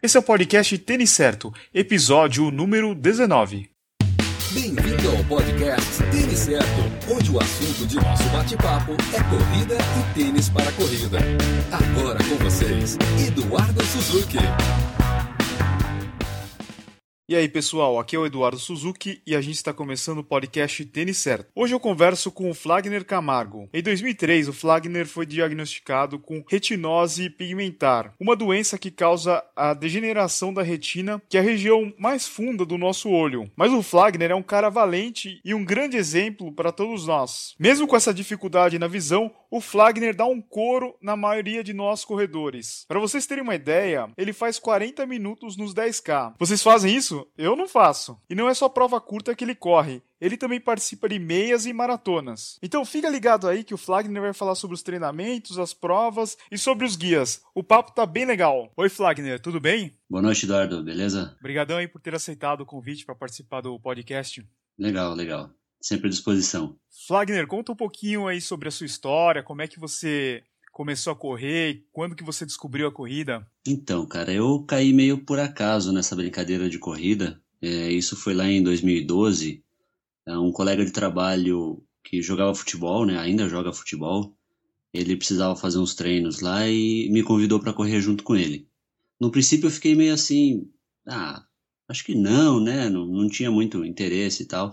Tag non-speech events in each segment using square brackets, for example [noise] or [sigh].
Esse é o podcast Tênis Certo, episódio número 19. Bem-vindo ao podcast Tênis Certo, onde o assunto de nosso bate-papo é corrida e tênis para corrida. Agora com vocês, Eduardo Suzuki. E aí pessoal, aqui é o Eduardo Suzuki e a gente está começando o podcast Tênis Certo. Hoje eu converso com o Flagner Camargo. Em 2003, o Flagner foi diagnosticado com retinose pigmentar, uma doença que causa a degeneração da retina, que é a região mais funda do nosso olho. Mas o Flagner é um cara valente e um grande exemplo para todos nós. Mesmo com essa dificuldade na visão, o Flagner dá um coro na maioria de nós corredores. Para vocês terem uma ideia, ele faz 40 minutos nos 10K. Vocês fazem isso? Eu não faço. E não é só prova curta que ele corre. Ele também participa de meias e maratonas. Então fica ligado aí que o Flagner vai falar sobre os treinamentos, as provas e sobre os guias. O papo tá bem legal. Oi Flagner, tudo bem? Boa noite, Eduardo, beleza? Obrigadão aí por ter aceitado o convite para participar do podcast. Legal, legal. Sempre à disposição. Flagner, conta um pouquinho aí sobre a sua história, como é que você começou a correr? Quando que você descobriu a corrida? Então, cara, eu caí meio por acaso nessa brincadeira de corrida. É, isso foi lá em 2012. É, um colega de trabalho que jogava futebol, né? Ainda joga futebol. Ele precisava fazer uns treinos lá e me convidou para correr junto com ele. No princípio eu fiquei meio assim, ah, acho que não, né? Não, não tinha muito interesse e tal.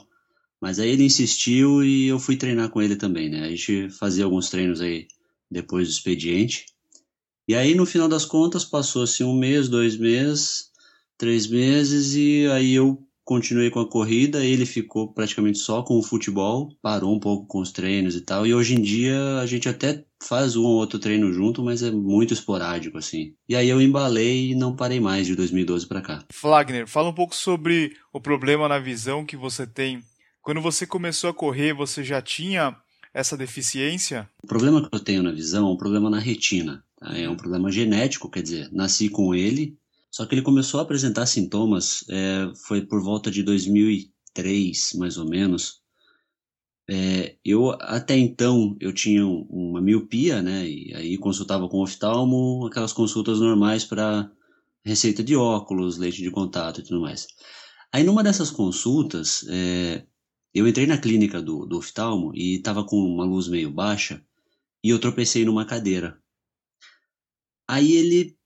Mas aí ele insistiu e eu fui treinar com ele também, né? A gente fazia alguns treinos aí depois do expediente. E aí, no final das contas, passou-se um mês, dois meses, três meses, e aí eu continuei com a corrida, ele ficou praticamente só com o futebol, parou um pouco com os treinos e tal, e hoje em dia a gente até faz um ou outro treino junto, mas é muito esporádico assim. E aí eu embalei e não parei mais de 2012 para cá. Flagner, fala um pouco sobre o problema na visão que você tem. Quando você começou a correr, você já tinha essa deficiência? O problema que eu tenho na visão é um problema na retina. Tá? É um problema genético, quer dizer, nasci com ele, só que ele começou a apresentar sintomas, é, foi por volta de 2003, mais ou menos. É, eu até então eu tinha uma miopia, né? E aí consultava com o oftalmo, aquelas consultas normais para receita de óculos, leite de contato e tudo mais. Aí numa dessas consultas, é, eu entrei na clínica do, do oftalmo e estava com uma luz meio baixa e eu tropecei numa cadeira. Aí ele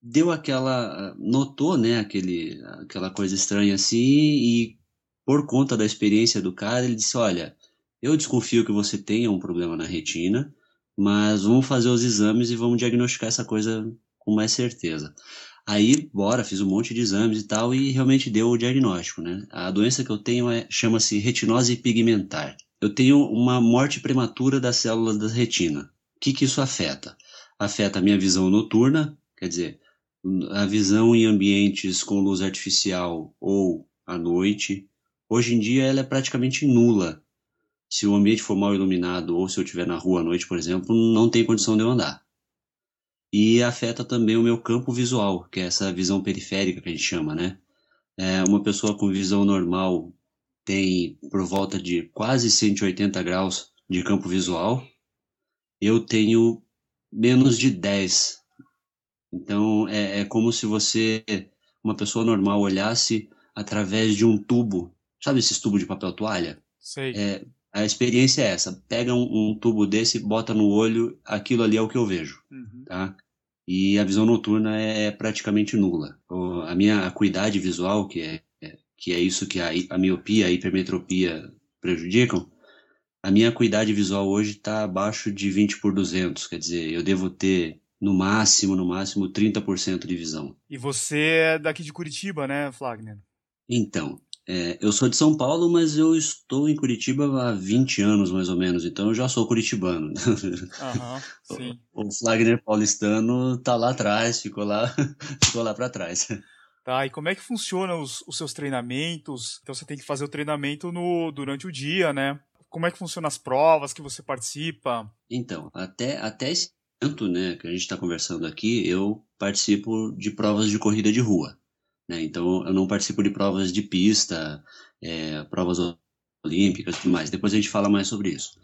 deu aquela. notou, né, aquele, aquela coisa estranha assim e por conta da experiência do cara, ele disse: Olha, eu desconfio que você tenha um problema na retina, mas vamos fazer os exames e vamos diagnosticar essa coisa com mais certeza. Aí, bora, fiz um monte de exames e tal, e realmente deu o diagnóstico, né? A doença que eu tenho é, chama-se retinose pigmentar. Eu tenho uma morte prematura das células da retina. O que, que isso afeta? Afeta a minha visão noturna, quer dizer, a visão em ambientes com luz artificial ou à noite. Hoje em dia ela é praticamente nula. Se o ambiente for mal iluminado ou se eu estiver na rua à noite, por exemplo, não tem condição de eu andar e afeta também o meu campo visual, que é essa visão periférica que a gente chama, né? É, uma pessoa com visão normal tem por volta de quase 180 graus de campo visual, eu tenho menos de 10. Então é, é como se você, uma pessoa normal, olhasse através de um tubo, sabe esses tubos de papel toalha? Sei. É, a experiência é essa: pega um, um, tubo desse, bota no olho, aquilo ali é o que eu vejo, uhum. tá? E a visão noturna é praticamente nula. A minha acuidade visual, que é, é que é isso que a, a miopia, a hipermetropia prejudicam, a minha acuidade visual hoje está abaixo de 20 por 200, quer dizer, eu devo ter no máximo, no máximo 30% de visão. E você é daqui de Curitiba, né, Flagner? Então, é, eu sou de São Paulo, mas eu estou em Curitiba há 20 anos, mais ou menos, então eu já sou curitibano. Uhum. [laughs] O, o Flagner paulistano tá lá atrás, ficou lá, [laughs] ficou lá para trás. Tá, e como é que funcionam os, os, seus treinamentos? Então você tem que fazer o treinamento no, durante o dia, né? Como é que funcionam as provas que você participa? Então, até, até esse momento, né, que a gente está conversando aqui, eu participo de provas de corrida de rua. Né? Então, eu não participo de provas de pista, é, provas olímpicas e tudo mais. Depois a gente fala mais sobre isso.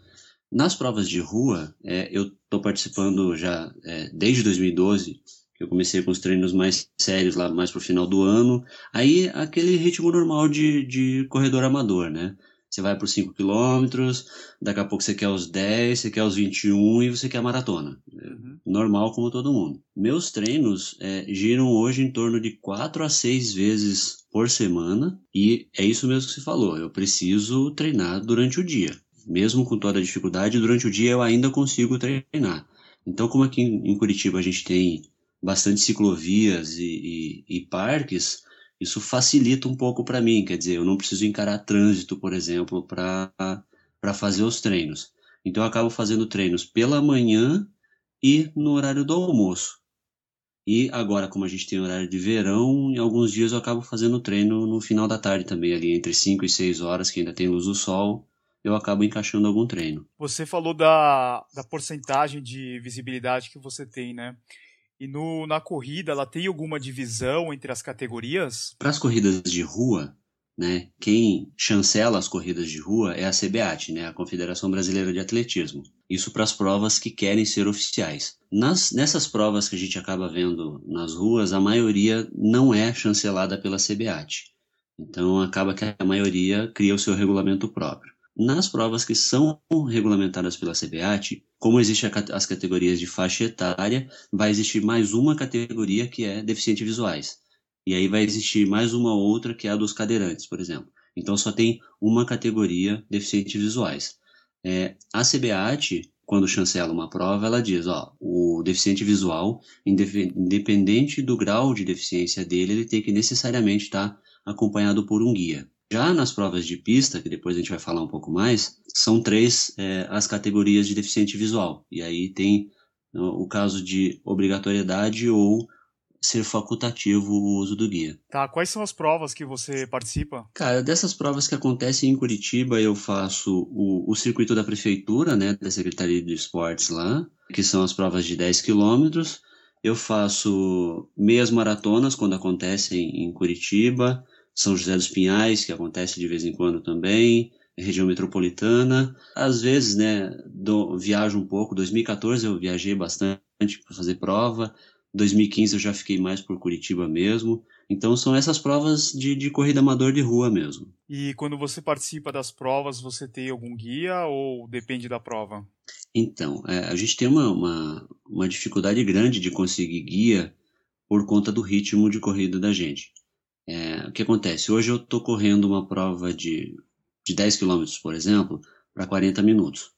Nas provas de rua, é, eu estou participando já é, desde 2012 Eu comecei com os treinos mais sérios lá mais pro final do ano. Aí aquele ritmo normal de, de corredor amador, né? Você vai por 5 quilômetros, daqui a pouco você quer os 10, você quer os 21 e você quer a maratona. Uhum. Normal como todo mundo. Meus treinos é, giram hoje em torno de 4 a 6 vezes por semana e é isso mesmo que você falou. Eu preciso treinar durante o dia. Mesmo com toda a dificuldade, durante o dia eu ainda consigo treinar. Então, como aqui em Curitiba a gente tem bastante ciclovias e, e, e parques, isso facilita um pouco para mim, quer dizer, eu não preciso encarar trânsito, por exemplo, para fazer os treinos. Então eu acabo fazendo treinos pela manhã e no horário do almoço. E agora, como a gente tem horário de verão, em alguns dias eu acabo fazendo treino no final da tarde também, ali entre 5 e 6 horas, que ainda tem luz do sol, eu acabo encaixando algum treino. Você falou da, da porcentagem de visibilidade que você tem, né? E no, na corrida, ela tem alguma divisão entre as categorias? Para as corridas de rua, né, quem chancela as corridas de rua é a CBAT, né, a Confederação Brasileira de Atletismo. Isso para as provas que querem ser oficiais. Nas, nessas provas que a gente acaba vendo nas ruas, a maioria não é chancelada pela CBAT. Então acaba que a maioria cria o seu regulamento próprio. Nas provas que são regulamentadas pela CBAT, como existem as categorias de faixa etária, vai existir mais uma categoria que é deficientes visuais. E aí vai existir mais uma outra que é a dos cadeirantes, por exemplo. Então só tem uma categoria deficientes visuais. É, a CBAT, quando chancela uma prova, ela diz, ó, o deficiente visual, independente do grau de deficiência dele, ele tem que necessariamente estar acompanhado por um guia. Já nas provas de pista, que depois a gente vai falar um pouco mais, são três é, as categorias de deficiente visual. E aí tem o caso de obrigatoriedade ou ser facultativo o uso do guia. Tá, quais são as provas que você participa? Cara, dessas provas que acontecem em Curitiba, eu faço o, o circuito da prefeitura, né, da Secretaria de Esportes lá, que são as provas de 10 quilômetros. Eu faço meias maratonas quando acontecem em Curitiba, são José dos Pinhais, que acontece de vez em quando também, região metropolitana. Às vezes, né, do, viajo um pouco. 2014 eu viajei bastante para fazer prova. 2015 eu já fiquei mais por Curitiba mesmo. Então são essas provas de, de corrida amador de rua mesmo. E quando você participa das provas, você tem algum guia ou depende da prova? Então, é, a gente tem uma, uma, uma dificuldade grande de conseguir guia por conta do ritmo de corrida da gente. É, o que acontece? Hoje eu estou correndo uma prova de, de 10 km, por exemplo, para 40 minutos.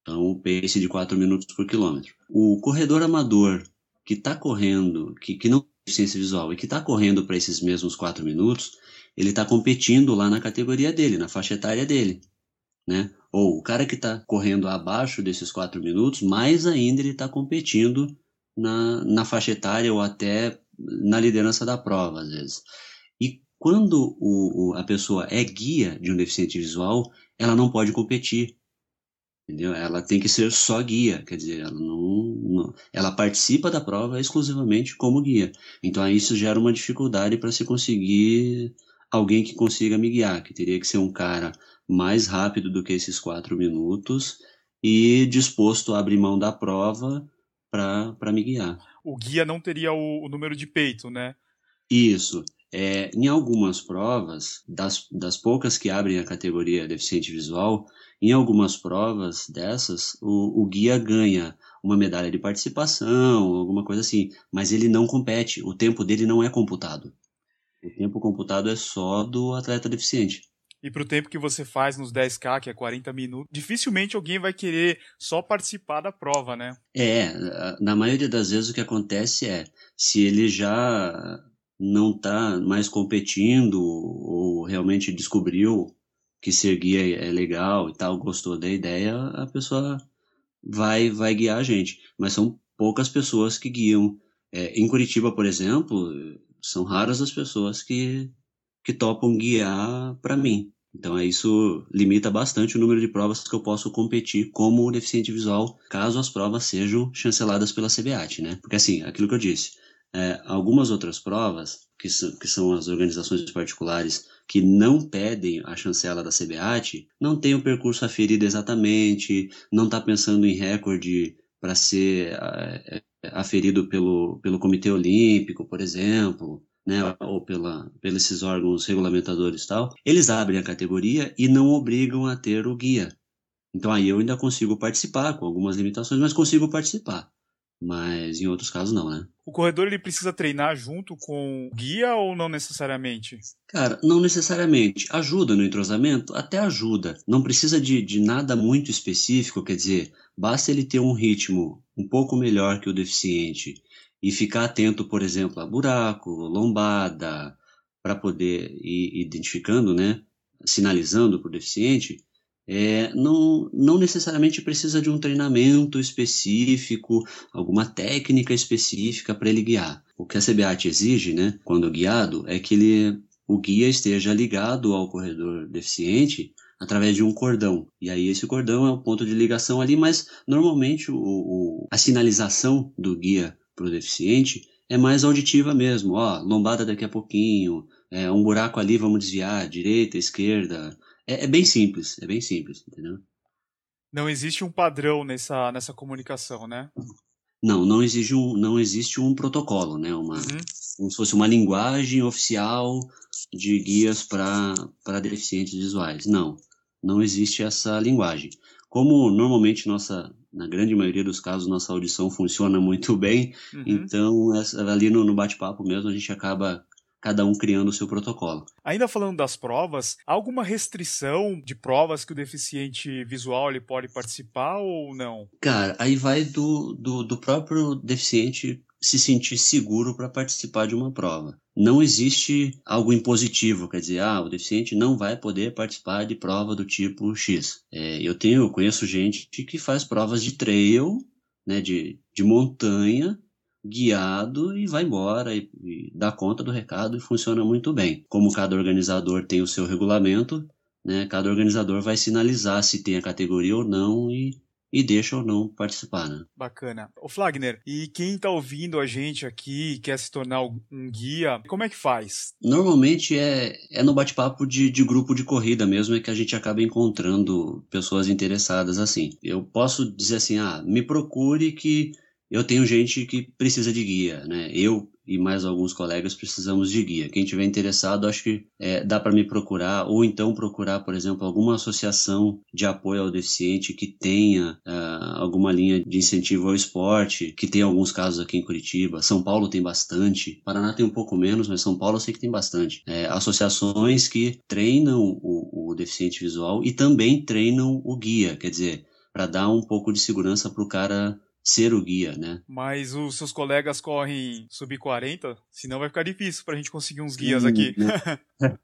Então, o pace de 4 minutos por quilômetro. O corredor amador que está correndo, que, que não tem deficiência visual e que está correndo para esses mesmos 4 minutos, ele está competindo lá na categoria dele, na faixa etária dele. Né? Ou o cara que está correndo abaixo desses 4 minutos, mais ainda ele está competindo na, na faixa etária ou até na liderança da prova, às vezes. Quando o, o, a pessoa é guia de um deficiente visual, ela não pode competir. Entendeu? Ela tem que ser só guia, quer dizer, ela não, não ela participa da prova exclusivamente como guia. Então aí isso gera uma dificuldade para se conseguir alguém que consiga me guiar, que teria que ser um cara mais rápido do que esses quatro minutos e disposto a abrir mão da prova para me guiar. O guia não teria o, o número de peito, né? Isso. É, em algumas provas, das, das poucas que abrem a categoria deficiente visual, em algumas provas dessas, o, o guia ganha uma medalha de participação, alguma coisa assim, mas ele não compete, o tempo dele não é computado. O tempo computado é só do atleta deficiente. E para o tempo que você faz nos 10K, que é 40 minutos, dificilmente alguém vai querer só participar da prova, né? É, na maioria das vezes o que acontece é, se ele já não está mais competindo ou realmente descobriu que ser guia é legal e tal, gostou da ideia, a pessoa vai vai guiar a gente. Mas são poucas pessoas que guiam. É, em Curitiba, por exemplo, são raras as pessoas que, que topam guiar para mim. Então isso limita bastante o número de provas que eu posso competir como deficiente visual, caso as provas sejam chanceladas pela CBAT, né? Porque assim, aquilo que eu disse, é, algumas outras provas, que, que são as organizações particulares que não pedem a chancela da CBAT, não tem o percurso aferido exatamente, não está pensando em recorde para ser é, aferido pelo, pelo Comitê Olímpico, por exemplo, né, ou pela, pelos esses órgãos regulamentadores e tal, eles abrem a categoria e não obrigam a ter o guia. Então aí eu ainda consigo participar, com algumas limitações, mas consigo participar. Mas em outros casos não, né? O corredor ele precisa treinar junto com o guia ou não necessariamente? Cara, não necessariamente. Ajuda no entrosamento? Até ajuda. Não precisa de, de nada muito específico, quer dizer, basta ele ter um ritmo um pouco melhor que o deficiente e ficar atento, por exemplo, a buraco, lombada, para poder ir identificando, né, sinalizando para o deficiente, é, não, não necessariamente precisa de um treinamento específico, alguma técnica específica para ele guiar. O que a CBAT exige, né, quando guiado, é que ele, o guia esteja ligado ao corredor deficiente através de um cordão. E aí esse cordão é o ponto de ligação ali, mas normalmente o, o a sinalização do guia para o deficiente é mais auditiva mesmo. Ó, lombada daqui a pouquinho, é, um buraco ali, vamos desviar, direita, esquerda. É, é, bem simples, é bem simples, entendeu? Não existe um padrão nessa, nessa comunicação, né? Não, não existe um, não existe um protocolo, né? Uma, uhum. Como se fosse uma linguagem oficial de guias para deficientes visuais. Não, não existe essa linguagem. Como normalmente nossa, na grande maioria dos casos, nossa audição funciona muito [laughs] bem, uhum. então ali no, no bate-papo mesmo a gente acaba cada um criando o seu protocolo. Ainda falando das provas, há alguma restrição de provas que o deficiente visual ele pode participar ou não? Cara, aí vai do, do, do próprio deficiente se sentir seguro para participar de uma prova. Não existe algo impositivo, quer dizer, ah, o deficiente não vai poder participar de prova do tipo X. É, eu tenho, eu conheço gente que faz provas de trail, né, de, de montanha, guiado e vai embora e, e dá conta do recado e funciona muito bem. Como cada organizador tem o seu regulamento, né, cada organizador vai sinalizar se tem a categoria ou não e e deixa ou não participar, né? Bacana. O Flagner, e quem está ouvindo a gente aqui quer se tornar um guia, como é que faz? Normalmente é, é no bate-papo de, de grupo de corrida mesmo é que a gente acaba encontrando pessoas interessadas assim. Eu posso dizer assim, ah, me procure que eu tenho gente que precisa de guia, né? Eu e mais alguns colegas precisamos de guia. Quem tiver interessado, acho que é, dá para me procurar, ou então procurar, por exemplo, alguma associação de apoio ao deficiente que tenha uh, alguma linha de incentivo ao esporte, que tem alguns casos aqui em Curitiba. São Paulo tem bastante, Paraná tem um pouco menos, mas São Paulo eu sei que tem bastante. É, associações que treinam o, o deficiente visual e também treinam o guia, quer dizer, para dar um pouco de segurança para o cara ser o guia, né? Mas os seus colegas correm sub 40, senão vai ficar difícil pra gente conseguir uns guias aqui. Né? [laughs]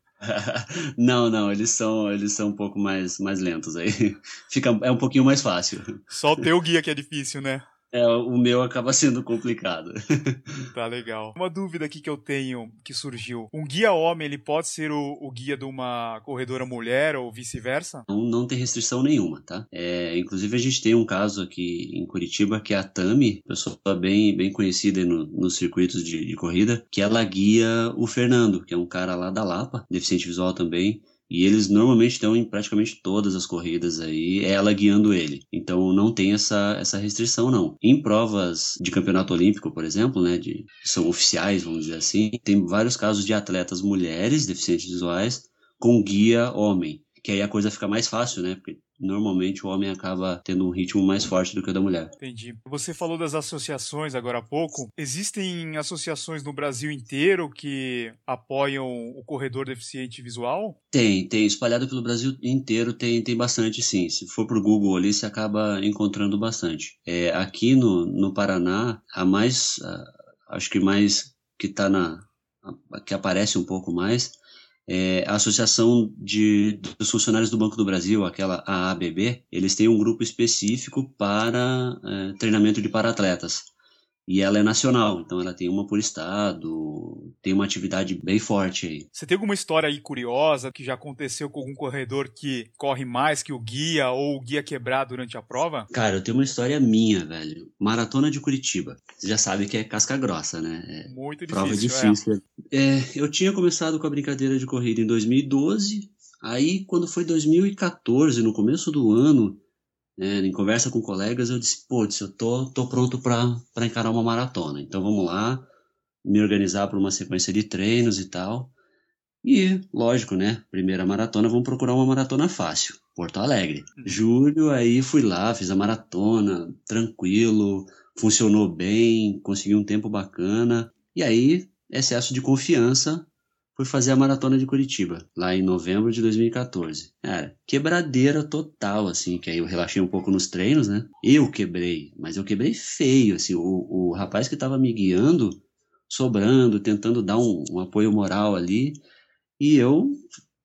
não, não, eles são, eles são um pouco mais, mais lentos aí. [laughs] Fica, é um pouquinho mais fácil. Só o teu guia que é difícil, né? É, o meu acaba sendo complicado. [laughs] tá legal. Uma dúvida aqui que eu tenho, que surgiu. Um guia homem, ele pode ser o, o guia de uma corredora mulher ou vice-versa? Não, não tem restrição nenhuma, tá? É, inclusive a gente tem um caso aqui em Curitiba que é a Tami, pessoa bem, bem conhecida no, nos circuitos de, de corrida, que ela guia o Fernando, que é um cara lá da Lapa, deficiente visual também, e eles normalmente estão em praticamente todas as corridas aí, é ela guiando ele. Então não tem essa, essa restrição, não. Em provas de campeonato olímpico, por exemplo, né, de, são oficiais, vamos dizer assim, tem vários casos de atletas mulheres deficientes visuais com guia homem. Que aí a coisa fica mais fácil, né? Porque normalmente o homem acaba tendo um ritmo mais forte do que o da mulher. Entendi. Você falou das associações agora há pouco. Existem associações no Brasil inteiro que apoiam o corredor deficiente visual? Tem, tem. Espalhado pelo Brasil inteiro tem, tem bastante, sim. Se for pro Google ali, você acaba encontrando bastante. É, aqui no, no Paraná, a mais, acho que mais que tá na, que aparece um pouco mais, é, a Associação de, dos Funcionários do Banco do Brasil, aquela AABB, eles têm um grupo específico para é, treinamento de paratletas e ela é nacional, então ela tem uma por estado, tem uma atividade bem forte aí. Você tem alguma história aí curiosa que já aconteceu com algum corredor que corre mais que o guia ou o guia quebrar durante a prova? Cara, eu tenho uma história minha, velho. Maratona de Curitiba. Você já sabe que é casca grossa, né? É Muito difícil. Prova difícil. É. é, eu tinha começado com a brincadeira de corrida em 2012. Aí, quando foi 2014, no começo do ano, né, em conversa com colegas, eu disse, putz, eu tô, tô pronto para encarar uma maratona. Então vamos lá, me organizar para uma sequência de treinos e tal. E, lógico, né? Primeira maratona, vamos procurar uma maratona fácil. Porto Alegre. Uhum. Julho, aí fui lá, fiz a maratona, tranquilo, funcionou bem, consegui um tempo bacana. E aí, excesso de confiança, fui fazer a maratona de Curitiba, lá em novembro de 2014. Cara, quebradeira total, assim, que aí eu relaxei um pouco nos treinos, né? Eu quebrei, mas eu quebrei feio, assim, o, o rapaz que estava me guiando, sobrando, tentando dar um, um apoio moral ali, e eu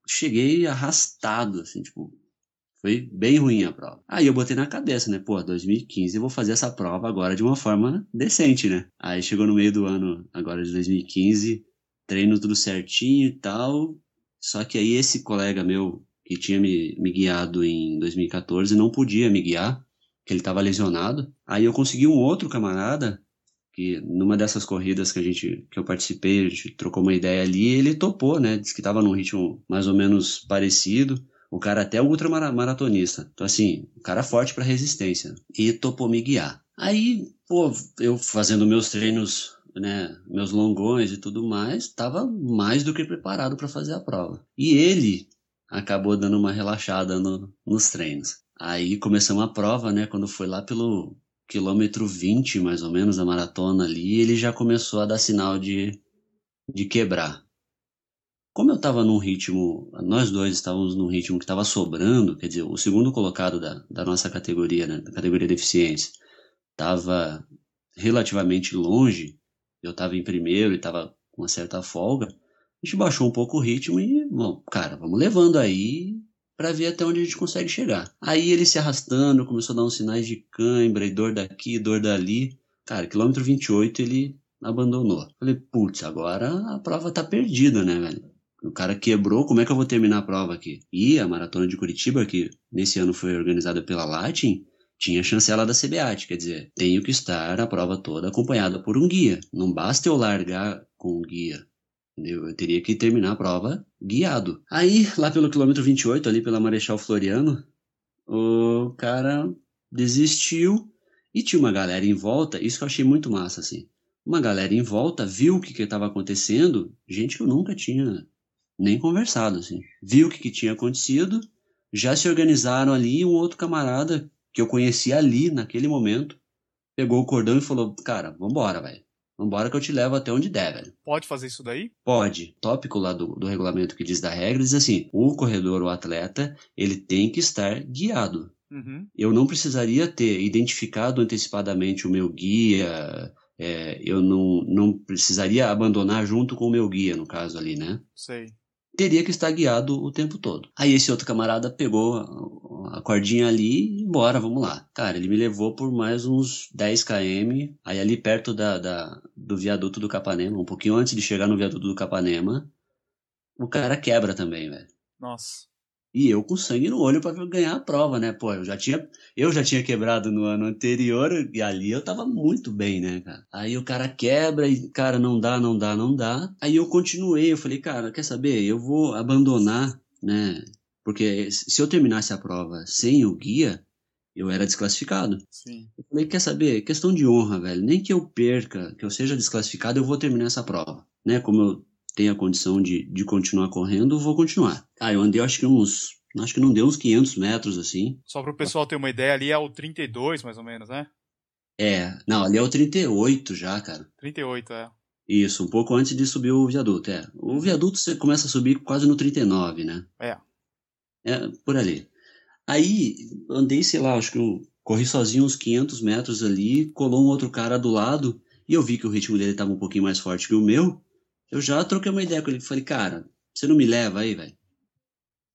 cheguei arrastado, assim, tipo, foi bem ruim a prova. Aí eu botei na cabeça, né? Pô, 2015 eu vou fazer essa prova agora de uma forma decente, né? Aí chegou no meio do ano, agora de 2015, treino tudo certinho e tal. Só que aí esse colega meu que tinha me, me guiado em 2014 não podia me guiar, que ele estava lesionado. Aí eu consegui um outro camarada que numa dessas corridas que a gente que eu participei, a gente trocou uma ideia ali, ele topou, né? Disse que estava num ritmo mais ou menos parecido. O cara até é ultramaratonista. Então assim, o cara forte para resistência e topou me guiar. Aí, pô, eu fazendo meus treinos né, meus longões e tudo mais, estava mais do que preparado para fazer a prova. E ele acabou dando uma relaxada no, nos treinos. Aí começamos a prova, né, quando foi lá pelo quilômetro 20, mais ou menos, da maratona ali, ele já começou a dar sinal de, de quebrar. Como eu estava num ritmo, nós dois estávamos num ritmo que estava sobrando, quer dizer, o segundo colocado da, da nossa categoria, né, da categoria de eficiência, estava relativamente longe, eu estava em primeiro e estava com uma certa folga, a gente baixou um pouco o ritmo e, bom, cara, vamos levando aí para ver até onde a gente consegue chegar. Aí ele se arrastando, começou a dar uns sinais de cãibra e dor daqui, dor dali. Cara, quilômetro 28 ele abandonou. Falei, putz, agora a prova tá perdida, né, velho? O cara quebrou, como é que eu vou terminar a prova aqui? E a maratona de Curitiba, que nesse ano foi organizada pela Latin, tinha chancela da CBAT, quer dizer, tenho que estar a prova toda acompanhada por um guia. Não basta eu largar com um guia. Entendeu? Eu teria que terminar a prova guiado. Aí, lá pelo quilômetro 28, ali pela Marechal Floriano, o cara desistiu e tinha uma galera em volta, isso que eu achei muito massa, assim. Uma galera em volta viu o que estava acontecendo, gente que eu nunca tinha nem conversado, assim. Viu o que, que tinha acontecido, já se organizaram ali, um outro camarada que eu conheci ali, naquele momento, pegou o cordão e falou: Cara, vambora, velho. Vambora que eu te levo até onde der, velho. Pode fazer isso daí? Pode. Tópico lá do, do regulamento que diz da regra diz assim: o corredor, o atleta, ele tem que estar guiado. Uhum. Eu não precisaria ter identificado antecipadamente o meu guia, é, eu não, não precisaria abandonar junto com o meu guia, no caso ali, né? Sei teria que estar guiado o tempo todo. Aí esse outro camarada pegou a cordinha ali e bora, vamos lá. Cara, ele me levou por mais uns 10 km, aí ali perto da, da, do viaduto do Capanema, um pouquinho antes de chegar no viaduto do Capanema, o cara quebra também, velho. Nossa. E eu com sangue no olho para ganhar a prova, né? Pô, eu já tinha, eu já tinha quebrado no ano anterior e ali eu tava muito bem, né, cara? Aí o cara quebra e, cara, não dá, não dá, não dá. Aí eu continuei, eu falei, cara, quer saber? Eu vou abandonar, né? Porque se eu terminasse a prova sem o guia, eu era desclassificado. Sim. Eu falei, quer saber? Questão de honra, velho. Nem que eu perca, que eu seja desclassificado, eu vou terminar essa prova. Né? Como eu tem a condição de, de continuar correndo, vou continuar. Ah, eu andei acho que uns. Acho que não deu uns 500 metros assim. Só para o pessoal ter uma ideia, ali é o 32 mais ou menos, né? É, não, ali é o 38 já, cara. 38, é. Isso, um pouco antes de subir o viaduto, é. O viaduto você começa a subir quase no 39, né? É. É, por ali. Aí, andei, sei lá, acho que eu corri sozinho uns 500 metros ali, colou um outro cara do lado, e eu vi que o ritmo dele estava um pouquinho mais forte que o meu, eu já troquei uma ideia com ele. Falei, cara, você não me leva aí, velho?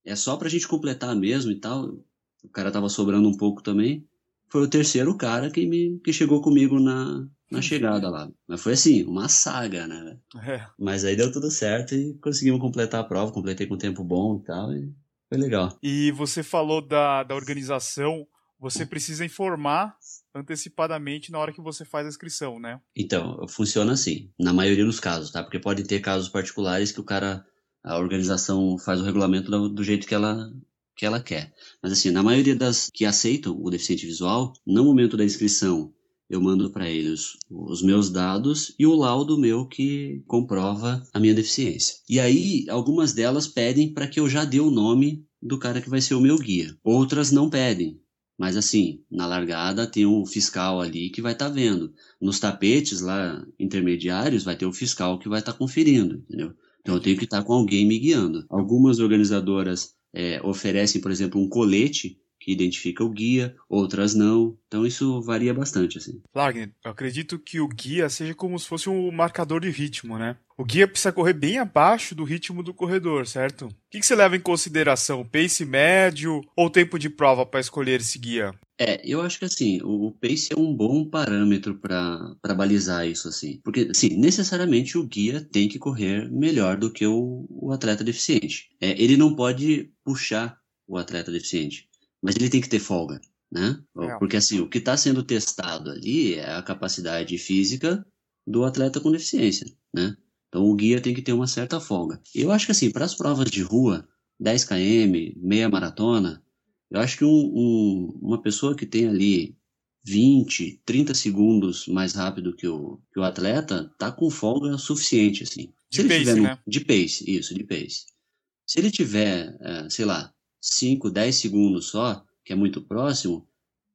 É só pra gente completar mesmo e tal. O cara tava sobrando um pouco também. Foi o terceiro cara que, me, que chegou comigo na, na chegada lá. Mas foi assim, uma saga, né? É. Mas aí deu tudo certo e conseguimos completar a prova. Completei com tempo bom e tal. E foi legal. E você falou da, da organização. Você precisa informar antecipadamente na hora que você faz a inscrição, né? Então, funciona assim, na maioria dos casos, tá? Porque pode ter casos particulares que o cara, a organização faz o regulamento do, do jeito que ela que ela quer. Mas assim, na maioria das que aceitam o deficiente visual, no momento da inscrição, eu mando para eles os meus dados e o laudo meu que comprova a minha deficiência. E aí, algumas delas pedem para que eu já dê o nome do cara que vai ser o meu guia. Outras não pedem. Mas assim, na largada tem um fiscal ali que vai estar tá vendo. Nos tapetes lá intermediários vai ter o fiscal que vai estar tá conferindo, entendeu? Então eu tenho que estar tá com alguém me guiando. Algumas organizadoras é, oferecem, por exemplo, um colete identifica o guia, outras não. Então isso varia bastante, assim. Wagner, eu acredito que o guia seja como se fosse um marcador de ritmo, né? O guia precisa correr bem abaixo do ritmo do corredor, certo? O que, que você leva em consideração? Pace médio ou tempo de prova para escolher esse guia? É, eu acho que assim, o pace é um bom parâmetro para balizar isso, assim. Porque, assim, necessariamente o guia tem que correr melhor do que o, o atleta deficiente. É, ele não pode puxar o atleta deficiente mas ele tem que ter folga, né? É. Porque assim, o que está sendo testado ali é a capacidade física do atleta com deficiência, né? Então o guia tem que ter uma certa folga. Eu acho que assim, para as provas de rua, 10 km, meia maratona, eu acho que um, um, uma pessoa que tem ali 20, 30 segundos mais rápido que o, que o atleta, tá com folga suficiente, assim. Se de pace, tiver né? De pace, isso, de pace. Se ele tiver, é, sei lá, 5, 10 segundos só, que é muito próximo,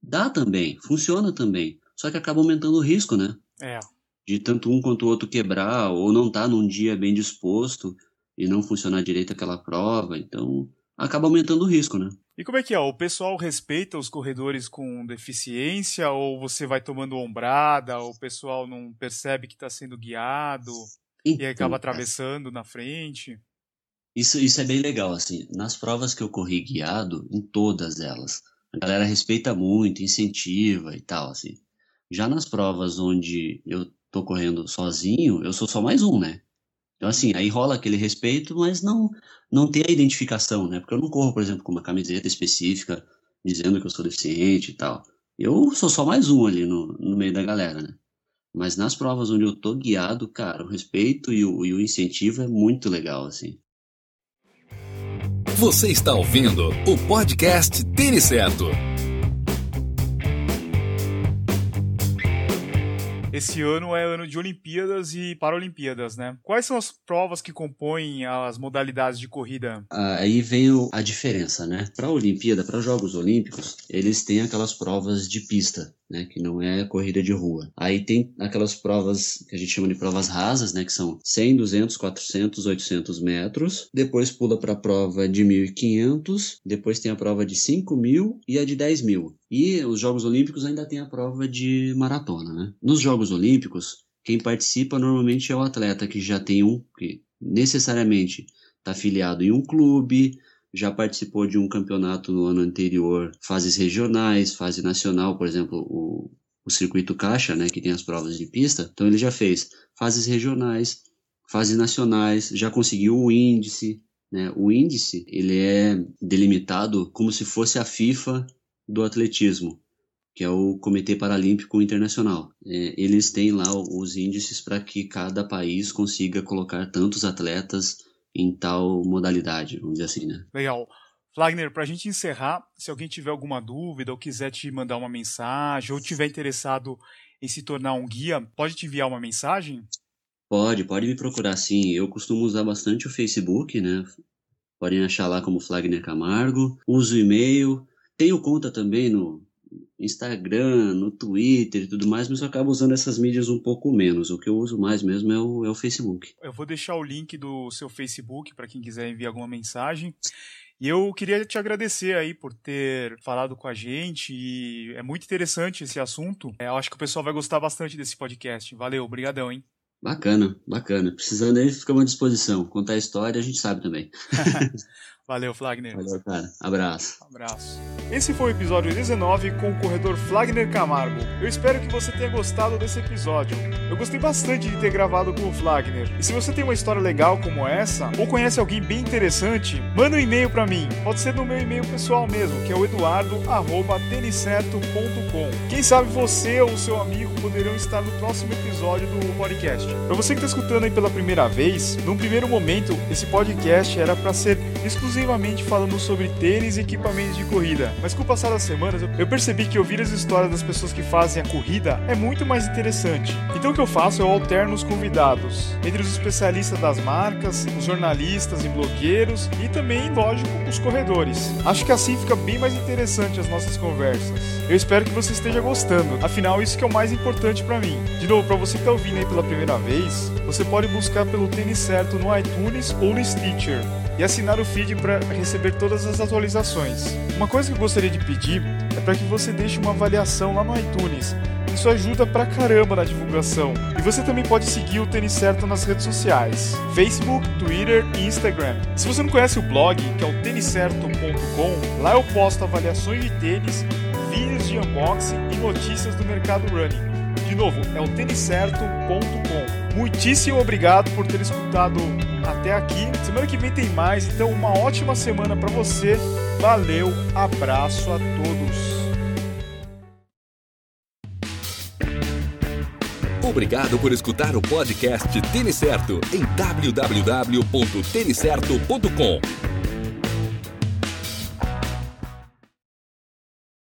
dá também, funciona também. Só que acaba aumentando o risco, né? É. De tanto um quanto o outro quebrar, ou não estar tá num dia bem disposto e não funcionar direito aquela prova. Então, acaba aumentando o risco, né? E como é que é? O pessoal respeita os corredores com deficiência ou você vai tomando ombrada, ou o pessoal não percebe que está sendo guiado então, e acaba atravessando na frente? Isso, isso é bem legal, assim. Nas provas que eu corri guiado, em todas elas, a galera respeita muito, incentiva e tal, assim. Já nas provas onde eu tô correndo sozinho, eu sou só mais um, né? Então, assim, aí rola aquele respeito, mas não, não tem a identificação, né? Porque eu não corro, por exemplo, com uma camiseta específica dizendo que eu sou deficiente e tal. Eu sou só mais um ali no, no meio da galera, né? Mas nas provas onde eu tô guiado, cara, o respeito e o, e o incentivo é muito legal, assim. Você está ouvindo o podcast Tênis Certo. Esse ano é ano de Olimpíadas e Paralimpíadas, né? Quais são as provas que compõem as modalidades de corrida? Ah, aí vem a diferença, né? Para a Olimpíada, para os Jogos Olímpicos, eles têm aquelas provas de pista, né? Que não é corrida de rua. Aí tem aquelas provas que a gente chama de provas rasas, né? Que são 100, 200, 400, 800 metros. Depois pula para a prova de 1.500. Depois tem a prova de 5.000 e a de 10.000. E os Jogos Olímpicos ainda tem a prova de maratona, né? Nos Jogos Olímpicos, quem participa normalmente é o atleta que já tem um, que necessariamente está afiliado em um clube, já participou de um campeonato no ano anterior, fases regionais, fase nacional, por exemplo, o, o circuito caixa, né, que tem as provas de pista. Então ele já fez fases regionais, fases nacionais, já conseguiu o índice, né? O índice ele é delimitado como se fosse a FIFA do atletismo, que é o Comitê Paralímpico Internacional. É, eles têm lá os índices para que cada país consiga colocar tantos atletas em tal modalidade, vamos dizer assim, né? Legal. Flagner, para a gente encerrar, se alguém tiver alguma dúvida ou quiser te mandar uma mensagem ou tiver interessado em se tornar um guia, pode te enviar uma mensagem? Pode, pode me procurar sim. Eu costumo usar bastante o Facebook, né? Podem achar lá como Flagner Camargo. Uso o e-mail, tenho conta também no Instagram, no Twitter e tudo mais, mas eu acabo usando essas mídias um pouco menos. O que eu uso mais mesmo é o, é o Facebook. Eu vou deixar o link do seu Facebook para quem quiser enviar alguma mensagem. E eu queria te agradecer aí por ter falado com a gente e é muito interessante esse assunto. É, eu acho que o pessoal vai gostar bastante desse podcast. Valeu, obrigadão, hein? Bacana, bacana. Precisando aí, fica à disposição. Contar a história, a gente sabe também. [laughs] Valeu, Flagner. Valeu, cara. Abraço. Abraço. Esse foi o episódio 19 com o corredor Flagner Camargo. Eu espero que você tenha gostado desse episódio. Eu gostei bastante de ter gravado com o Flagner. E se você tem uma história legal como essa, ou conhece alguém bem interessante, manda um e-mail para mim. Pode ser no meu e-mail pessoal mesmo, que é o eduardo@tenicerto.com. Quem sabe você ou seu amigo poderão estar no próximo episódio do podcast. Para você que está escutando aí pela primeira vez, num primeiro momento, esse podcast era para ser exclusivamente falando sobre tênis e equipamentos de corrida. Mas com o passar das semanas, eu percebi que ouvir as histórias das pessoas que fazem a corrida é muito mais interessante. Então o que eu faço é eu alterno os convidados, entre os especialistas das marcas, os jornalistas e blogueiros e também, lógico, os corredores. Acho que assim fica bem mais interessante as nossas conversas. Eu espero que você esteja gostando, afinal isso que é o mais importante para mim. De novo, para você que está ouvindo aí pela primeira vez, você pode buscar pelo Tênis Certo no iTunes ou no Stitcher e assinar o feed para receber todas as atualizações. Uma coisa que eu gostaria de pedir é para que você deixe uma avaliação lá no iTunes. Isso ajuda pra caramba na divulgação. E você também pode seguir o Tênis Certo nas redes sociais: Facebook, Twitter e Instagram. Se você não conhece o blog, que é o têniscerto.com, lá eu posto avaliações de tênis, vídeos de unboxing e notícias do mercado running. De novo, é o têniscerto.com. Muitíssimo obrigado por ter escutado até aqui. Semana que vem tem mais, então uma ótima semana para você. Valeu, abraço a todos. Obrigado por escutar o podcast Tênis Certo em www.tenicerto.com.